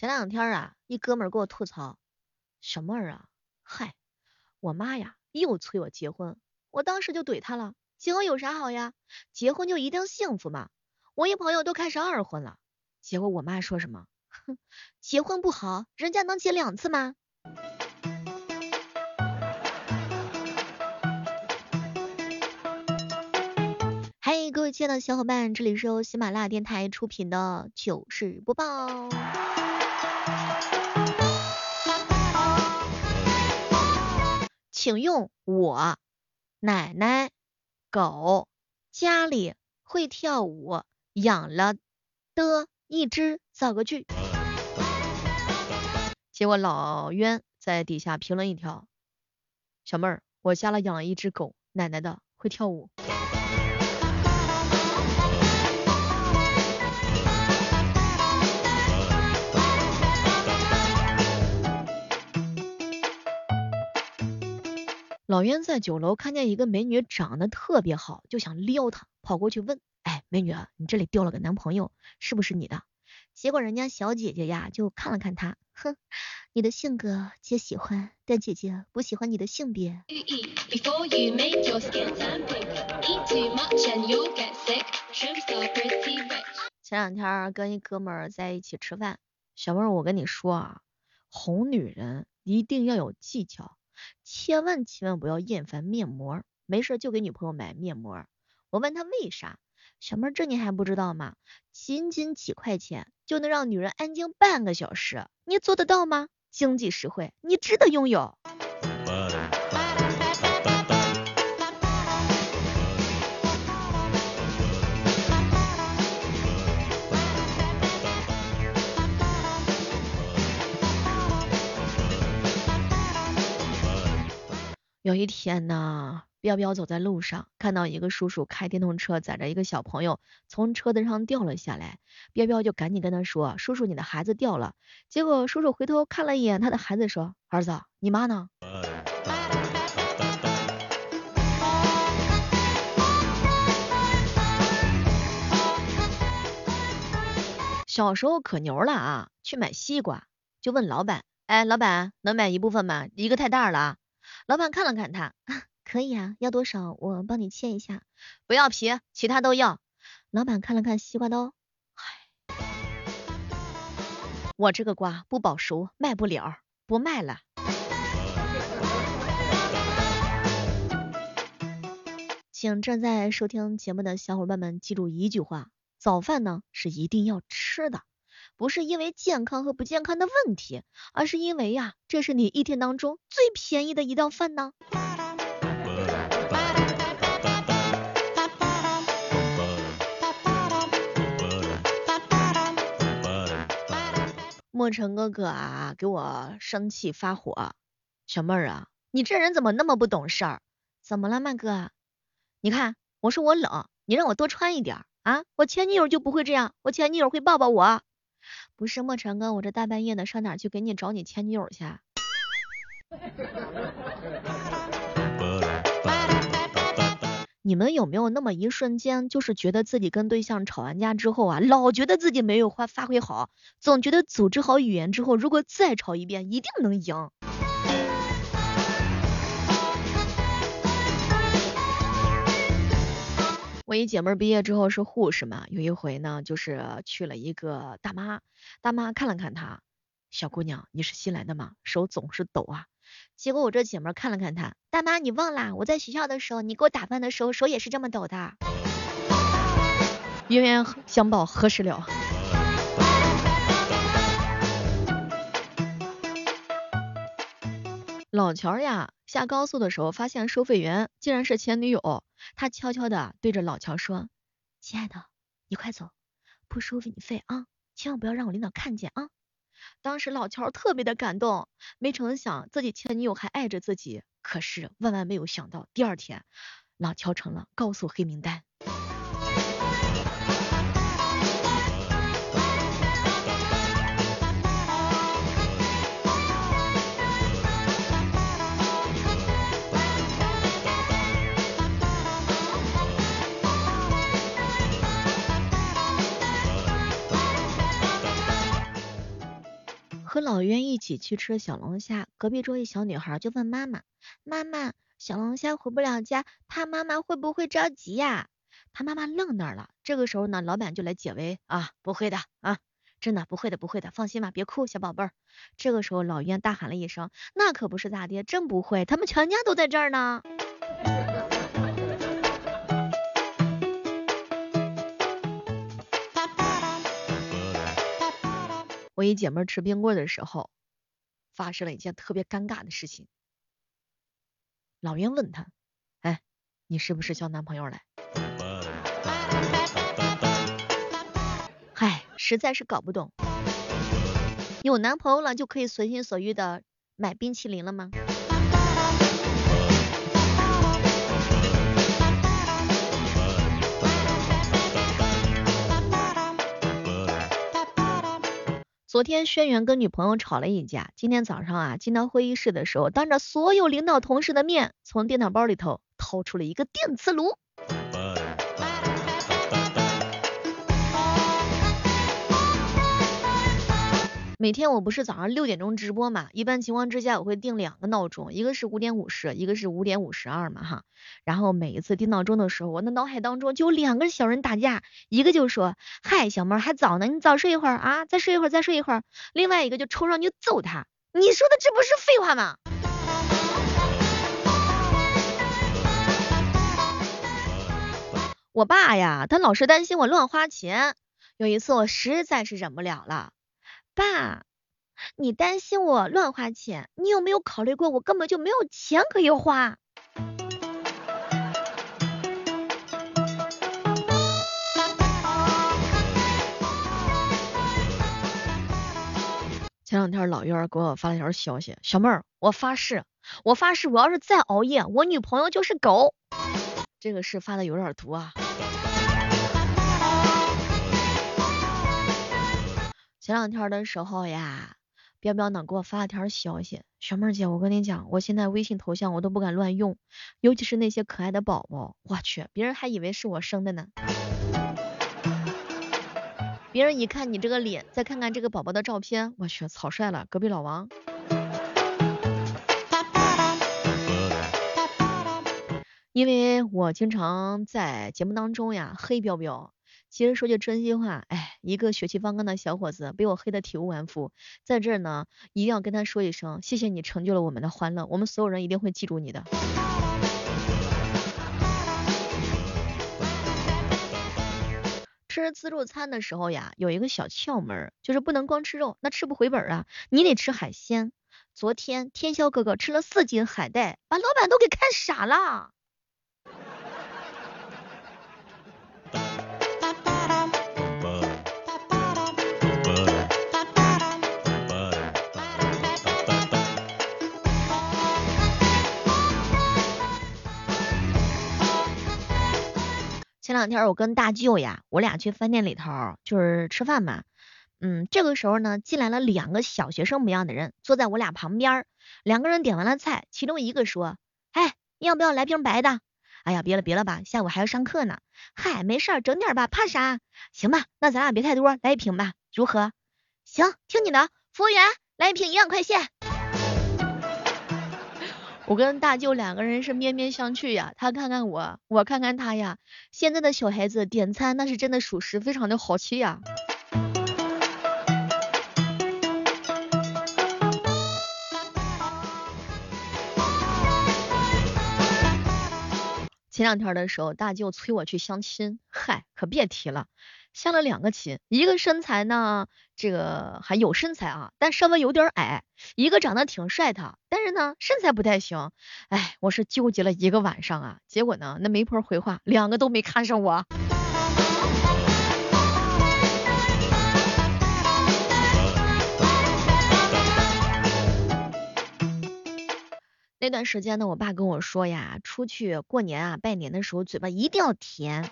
前两天啊，一哥们儿给我吐槽，小妹儿啊，嗨，我妈呀又催我结婚，我当时就怼他了，结婚有啥好呀？结婚就一定幸福吗？我一朋友都开始二婚了，结果我妈说什么？哼，结婚不好，人家能结两次吗？嗨，各位亲爱的小伙伴，这里是由喜马拉雅电台出品的糗事播报。请用我奶奶狗家里会跳舞养了的一只造个句。结果老冤在底下评论一条：小妹儿，我家了养了一只狗，奶奶的会跳舞。老冤在酒楼看见一个美女长得特别好，就想撩她，跑过去问：哎，美女，你这里掉了个男朋友，是不是你的？结果人家小姐姐呀，就看了看他，哼，你的性格姐喜欢，但姐姐不喜欢你的性别。前两天跟一哥们儿在一起吃饭，小妹儿，我跟你说啊，哄女人一定要有技巧，千万千万不要厌烦面膜，没事就给女朋友买面膜。我问他为啥？小妹儿，这你还不知道吗？仅仅几块钱就能让女人安静半个小时，你做得到吗？经济实惠，你值得拥有。有一天呢。彪彪走在路上，看到一个叔叔开电动车载着一个小朋友从车子上掉了下来，彪彪就赶紧跟他说：“叔叔，你的孩子掉了。”结果叔叔回头看了一眼他的孩子，说：“儿子，你妈呢？”小时候可牛了啊，去买西瓜就问老板：“哎，老板能买一部分吗？一个太大了。”老板看了看他。可以啊，要多少我帮你切一下。不要皮，其他都要。老板看了看西瓜刀，唉，我这个瓜不保熟，卖不了，不卖了。请正在收听节目的小伙伴们记住一句话：早饭呢是一定要吃的，不是因为健康和不健康的问题，而是因为呀，这是你一天当中最便宜的一道饭呢。莫尘哥哥啊，给我生气发火，小妹儿啊，你这人怎么那么不懂事儿？怎么了，曼哥？你看，我说我冷，你让我多穿一点啊？我前女友就不会这样，我前女友会抱抱我。不是莫尘哥，我这大半夜的上哪去给你找你前女友去？你们有没有那么一瞬间，就是觉得自己跟对象吵完架之后啊，老觉得自己没有发发挥好，总觉得组织好语言之后，如果再吵一遍，一定能赢。我一姐妹毕业之后是护士嘛，有一回呢，就是去了一个大妈，大妈看了看她，小姑娘，你是新来的吗？手总是抖啊。结果我这姐妹看了看她，大妈你忘啦？我在学校的时候，你给我打饭的时候手也是这么抖的。冤冤相报何时了？老乔呀，下高速的时候发现收费员竟然是前女友，他悄悄的对着老乔说：“亲爱的，你快走，不收你费啊，千万不要让我领导看见啊。”当时老乔特别的感动，没成想自己前女友还爱着自己，可是万万没有想到，第二天老乔成了高速黑名单。老袁一起去吃小龙虾，隔壁桌一小女孩就问妈妈：“妈妈，小龙虾回不了家，他妈妈会不会着急呀？”他妈妈愣那儿了。这个时候呢，老板就来解围啊，不会的啊，真的不会的，不会的，放心吧，别哭，小宝贝儿。这个时候老袁大喊了一声：“那可不是咋的，真不会，他们全家都在这儿呢。”我一姐妹吃冰棍的时候，发生了一件特别尴尬的事情。老袁问她：“哎，你是不是交男朋友了？”嗨，实在是搞不懂，有男朋友了就可以随心所欲的买冰淇淋了吗？昨天轩辕跟女朋友吵了一架，今天早上啊进到会议室的时候，当着所有领导同事的面，从电脑包里头掏出了一个电磁炉。每天我不是早上六点钟直播嘛，一般情况之下我会定两个闹钟，一个是五点五十，一个是五点五十二嘛哈。然后每一次定闹钟的时候，我的脑海当中就有两个小人打架，一个就说，嗨小妹还早呢，你早睡一会儿啊，再睡一会儿再睡一会儿。另外一个就冲上去揍他，你说的这不是废话吗？我爸呀，他老是担心我乱花钱，有一次我实在是忍不了了。爸，你担心我乱花钱，你有没有考虑过我根本就没有钱可以花？前两天老院给我发了一条消息，小妹儿，我发誓，我发誓，我要是再熬夜，我女朋友就是狗。这个是发的有点毒啊。前两天的时候呀，彪彪呢给我发了条消息，小妹姐，我跟你讲，我现在微信头像我都不敢乱用，尤其是那些可爱的宝宝，我去，别人还以为是我生的呢。别人一看你这个脸，再看看这个宝宝的照片，我去，草率了，隔壁老王。因为我经常在节目当中呀黑彪彪。其实说句真心话，哎，一个血气方刚的小伙子被我黑的体无完肤，在这儿呢，一定要跟他说一声，谢谢你成就了我们的欢乐，我们所有人一定会记住你的。吃自助餐的时候呀，有一个小窍门，就是不能光吃肉，那吃不回本啊，你得吃海鲜。昨天天霄哥哥吃了四斤海带，把老板都给看傻了。前两天我跟大舅呀，我俩去饭店里头就是吃饭嘛，嗯，这个时候呢进来了两个小学生模样的人，坐在我俩旁边，两个人点完了菜，其中一个说，哎，要不要来瓶白的？哎呀，别了别了吧，下午还要上课呢。嗨，没事儿，整点吧，怕啥？行吧，那咱俩别太多，来一瓶吧，如何？行，听你的。服务员，来一瓶一万块钱。我跟大舅两个人是面面相觑呀，他看看我，我看看他呀。现在的小孩子点餐那是真的属实，非常的好气呀。前两天的时候，大舅催我去相亲，嗨，可别提了。相了两个亲，一个身材呢，这个还有身材啊，但稍微有点矮；一个长得挺帅的，但是呢身材不太行。哎，我是纠结了一个晚上啊，结果呢那媒婆回话，两个都没看上我。那段时间呢，我爸跟我说呀，出去过年啊拜年的时候，嘴巴一定要甜。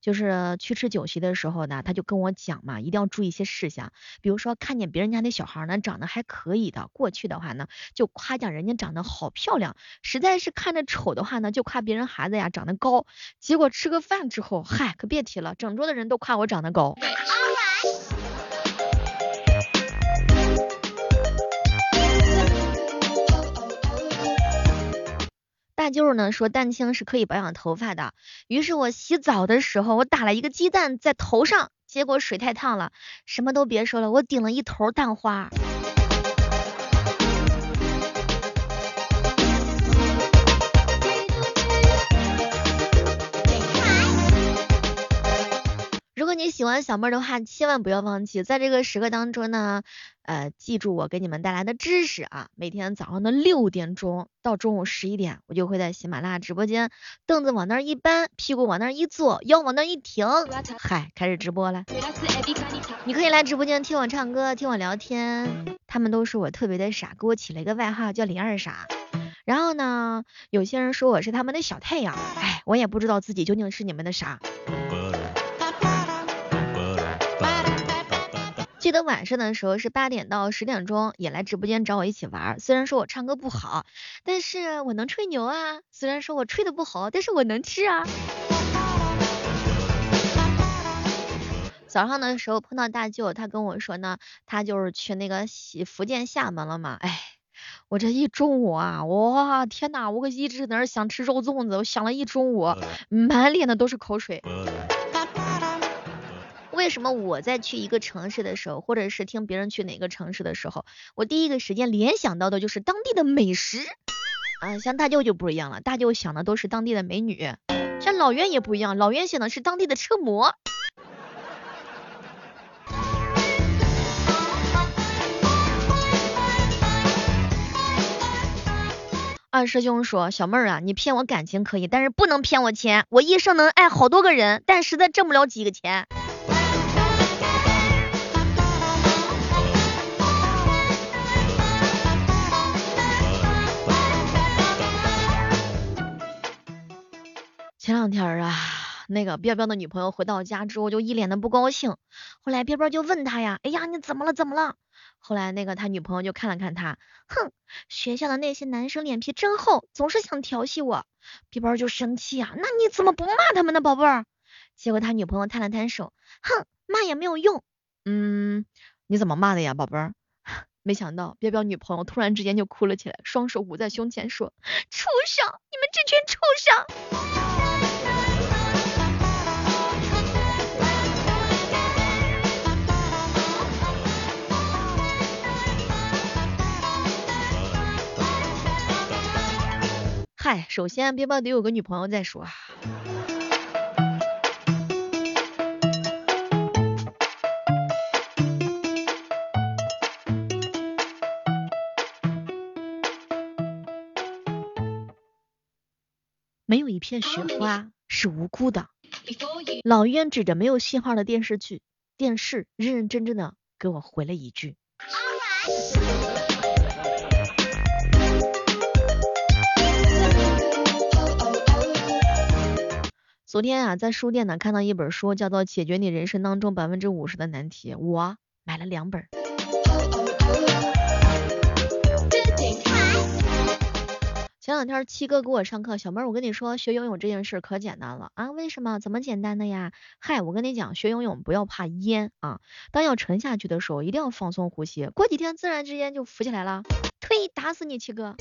就是去吃酒席的时候呢，他就跟我讲嘛，一定要注意一些事项，比如说看见别人家那小孩呢长得还可以的，过去的话呢就夸奖人家长得好漂亮，实在是看着丑的话呢就夸别人孩子呀长得高，结果吃个饭之后，嗨，可别提了，整桌的人都夸我长得高。就是呢说蛋清是可以保养头发的，于是我洗澡的时候我打了一个鸡蛋在头上，结果水太烫了，什么都别说了，我顶了一头蛋花。你喜欢小妹的话，千万不要忘记，在这个时刻当中呢，呃，记住我给你们带来的知识啊。每天早上的六点钟到中午十一点，我就会在喜马拉雅直播间，凳子往那儿一搬，屁股往那儿一坐，腰往那儿一挺，嗨，开始直播了。你可以来直播间听我唱歌，听我聊天。他们都说我特别的傻，给我起了一个外号叫李二傻。然后呢，有些人说我是他们的小太阳，哎，我也不知道自己究竟是你们的啥。记得晚上的时候是八点到十点钟，也来直播间找我一起玩。虽然说我唱歌不好，但是我能吹牛啊。虽然说我吹的不好，但是我能吃啊。早上的时候碰到大舅，他跟我说呢，他就是去那个福建厦门了嘛。哎，我这一中午啊，哇天呐，我可一直在那想吃肉粽子，我想了一中午，满脸的都是口水。为什么我在去一个城市的时候，或者是听别人去哪个城市的时候，我第一个时间联想到的就是当地的美食啊？像大舅就不一样了，大舅想的都是当地的美女。像老袁也不一样，老袁想的是当地的车模。二师兄说：“小妹儿啊，你骗我感情可以，但是不能骗我钱。我一生能爱好多个人，但实在挣不了几个钱。”两天啊，那个彪彪的女朋友回到家之后就一脸的不高兴，后来彪彪就问他呀，哎呀你怎么了怎么了？后来那个他女朋友就看了看他，哼，学校的那些男生脸皮真厚，总是想调戏我。彪彪就生气啊，那你怎么不骂他们呢，宝贝儿？结果他女朋友摊了摊手，哼，骂也没有用。嗯，你怎么骂的呀，宝贝儿？没想到彪彪女朋友突然之间就哭了起来，双手捂在胸前说，畜生，你们这群畜生！嗨，首先别把得有个女朋友再说。没有一片雪花是无辜的。老冤指着没有信号的电视剧电视，认认真真的给我回了一句。昨天啊，在书店呢看到一本书，叫做《解决你人生当中百分之五十的难题》，我买了两本。前两天七哥给我上课，小妹儿，我跟你说，学游泳这件事可简单了啊？为什么？怎么简单的呀？嗨，我跟你讲，学游泳不要怕淹啊，当要沉下去的时候，一定要放松呼吸，过几天自然之间就浮起来了。呸，打死你七哥！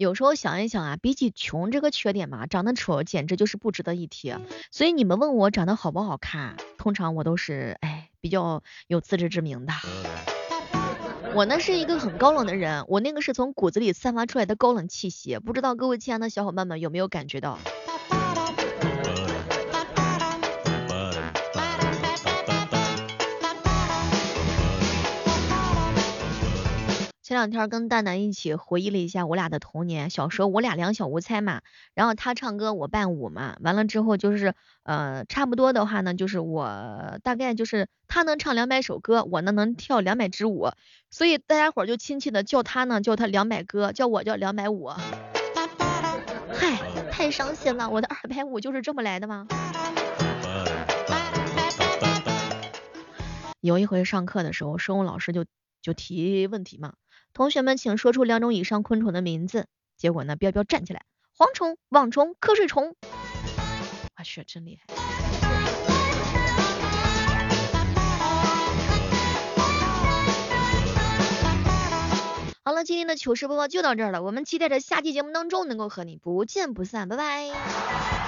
有时候想一想啊，比起穷这个缺点嘛，长得丑简直就是不值得一提。所以你们问我长得好不好看，通常我都是哎比较有自知之明的。我呢是一个很高冷的人，我那个是从骨子里散发出来的高冷气息，不知道各位亲爱的小伙伴们有没有感觉到？前两天跟蛋蛋一起回忆了一下我俩的童年，小时候我俩两小无猜嘛，然后他唱歌我伴舞嘛，完了之后就是呃差不多的话呢，就是我大概就是他能唱两百首歌，我呢能跳两百支舞，所以大家伙就亲切的叫他呢叫他两百歌，叫我叫两百舞。嗨，太伤心了，我的二百五就是这么来的吗？有一回上课的时候，生物老师就就提问题嘛。同学们，请说出两种以上昆虫的名字。结果呢，彪彪站起来，蝗虫、网虫、瞌睡虫。我去，真厉害！好了。了，今天的糗事播报就到这儿了，我们期待着下期节目当中能够和你不见不散，拜拜。